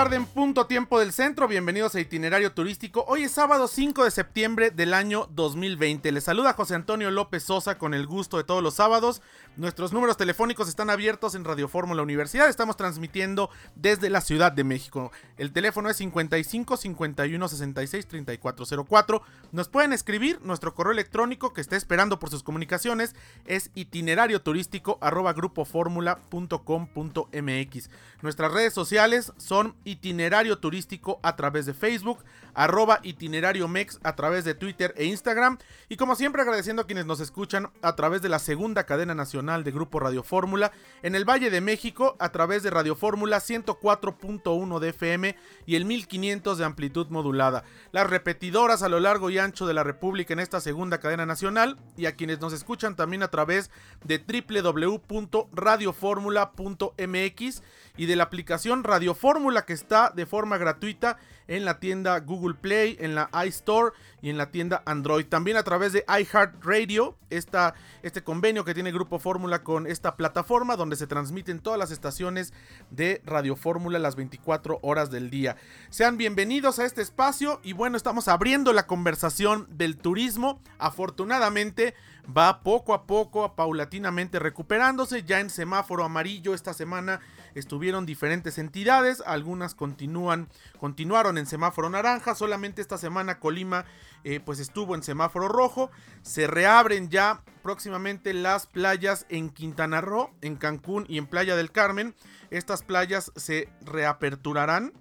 Tarde en punto tiempo del centro, bienvenidos a Itinerario Turístico. Hoy es sábado 5 de septiembre del año 2020. Les saluda José Antonio López Sosa con el gusto de todos los sábados. Nuestros números telefónicos están abiertos en Radio Fórmula Universidad. Estamos transmitiendo desde la Ciudad de México. El teléfono es 55 51 66 3404. Nos pueden escribir. Nuestro correo electrónico que está esperando por sus comunicaciones es itinerarios turístico arroba grupoformula.com.mx. Nuestras redes sociales son itinerario turístico a través de Facebook, arroba itinerario mex a través de Twitter e Instagram. Y como siempre agradeciendo a quienes nos escuchan a través de la segunda cadena nacional de Grupo Radio Fórmula en el Valle de México a través de Radio Fórmula 104.1 de FM y el 1500 de amplitud modulada. Las repetidoras a lo largo y ancho de la República en esta segunda cadena nacional y a quienes nos escuchan también a través de www.radioformula.mx y de la aplicación Radio Fórmula que está de forma gratuita en la tienda Google Play, en la iStore y en la tienda Android. También a través de iHeartRadio, este convenio que tiene Grupo Fórmula con esta plataforma donde se transmiten todas las estaciones de Radio Fórmula las 24 horas del día. Sean bienvenidos a este espacio y bueno, estamos abriendo la conversación del turismo. Afortunadamente va poco a poco, paulatinamente recuperándose. Ya en semáforo amarillo esta semana estuvieron diferentes entidades, algunas continúan, continuaron en semáforo naranja, solamente esta semana Colima eh, pues estuvo en semáforo rojo, se reabren ya próximamente las playas en Quintana Roo, en Cancún y en Playa del Carmen, estas playas se reaperturarán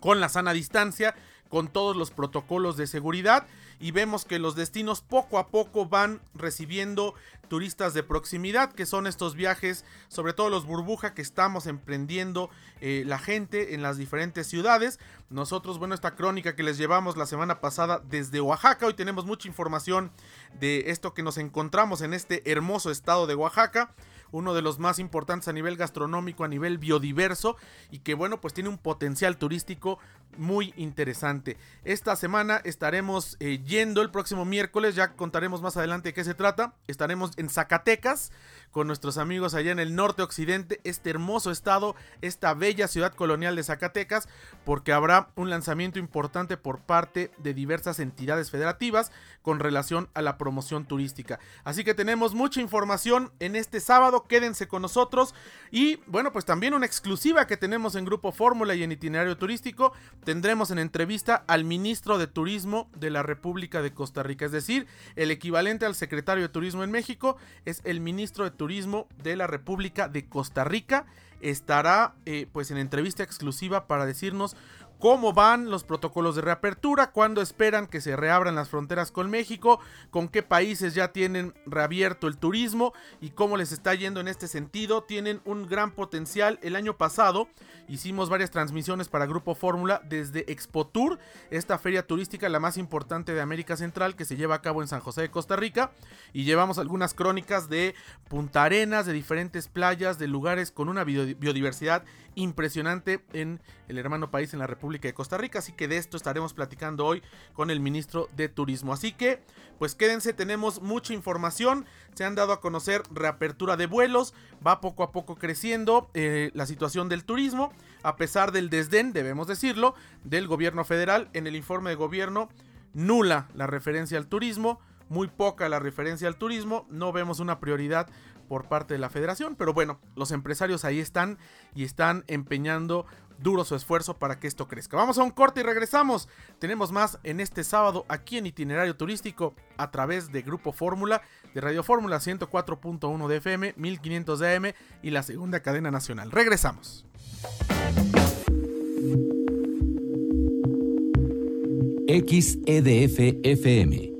con la sana distancia, con todos los protocolos de seguridad y vemos que los destinos poco a poco van recibiendo turistas de proximidad, que son estos viajes, sobre todo los burbuja que estamos emprendiendo eh, la gente en las diferentes ciudades. Nosotros, bueno, esta crónica que les llevamos la semana pasada desde Oaxaca, hoy tenemos mucha información de esto que nos encontramos en este hermoso estado de Oaxaca uno de los más importantes a nivel gastronómico, a nivel biodiverso y que bueno, pues tiene un potencial turístico muy interesante. Esta semana estaremos eh, yendo el próximo miércoles, ya contaremos más adelante de qué se trata. Estaremos en Zacatecas con nuestros amigos allá en el norte occidente, este hermoso estado, esta bella ciudad colonial de Zacatecas, porque habrá un lanzamiento importante por parte de diversas entidades federativas con relación a la promoción turística. Así que tenemos mucha información en este sábado, quédense con nosotros y bueno, pues también una exclusiva que tenemos en Grupo Fórmula y en itinerario turístico, tendremos en entrevista al ministro de Turismo de la República de Costa Rica, es decir, el equivalente al secretario de Turismo en México es el ministro de Turismo de la República de Costa Rica. Estará eh, pues en entrevista exclusiva para decirnos cómo van los protocolos de reapertura, cuándo esperan que se reabran las fronteras con México, con qué países ya tienen reabierto el turismo y cómo les está yendo en este sentido. Tienen un gran potencial. El año pasado hicimos varias transmisiones para Grupo Fórmula desde Expo Tour, esta feria turística la más importante de América Central que se lleva a cabo en San José de Costa Rica y llevamos algunas crónicas de Punta Arenas, de diferentes playas, de lugares con una biodiversidad impresionante en el hermano país en la República de Costa Rica. Así que de esto estaremos platicando hoy con el ministro de Turismo. Así que, pues quédense, tenemos mucha información. Se han dado a conocer reapertura de vuelos, va poco a poco creciendo eh, la situación del turismo, a pesar del desdén, debemos decirlo, del gobierno federal. En el informe de gobierno, nula la referencia al turismo muy poca la referencia al turismo, no vemos una prioridad por parte de la federación, pero bueno, los empresarios ahí están y están empeñando duro su esfuerzo para que esto crezca. Vamos a un corte y regresamos. Tenemos más en este sábado aquí en Itinerario Turístico a través de Grupo Fórmula, de Radio Fórmula 104.1 de FM, 1500 de AM y la segunda cadena nacional. Regresamos. XEDF FM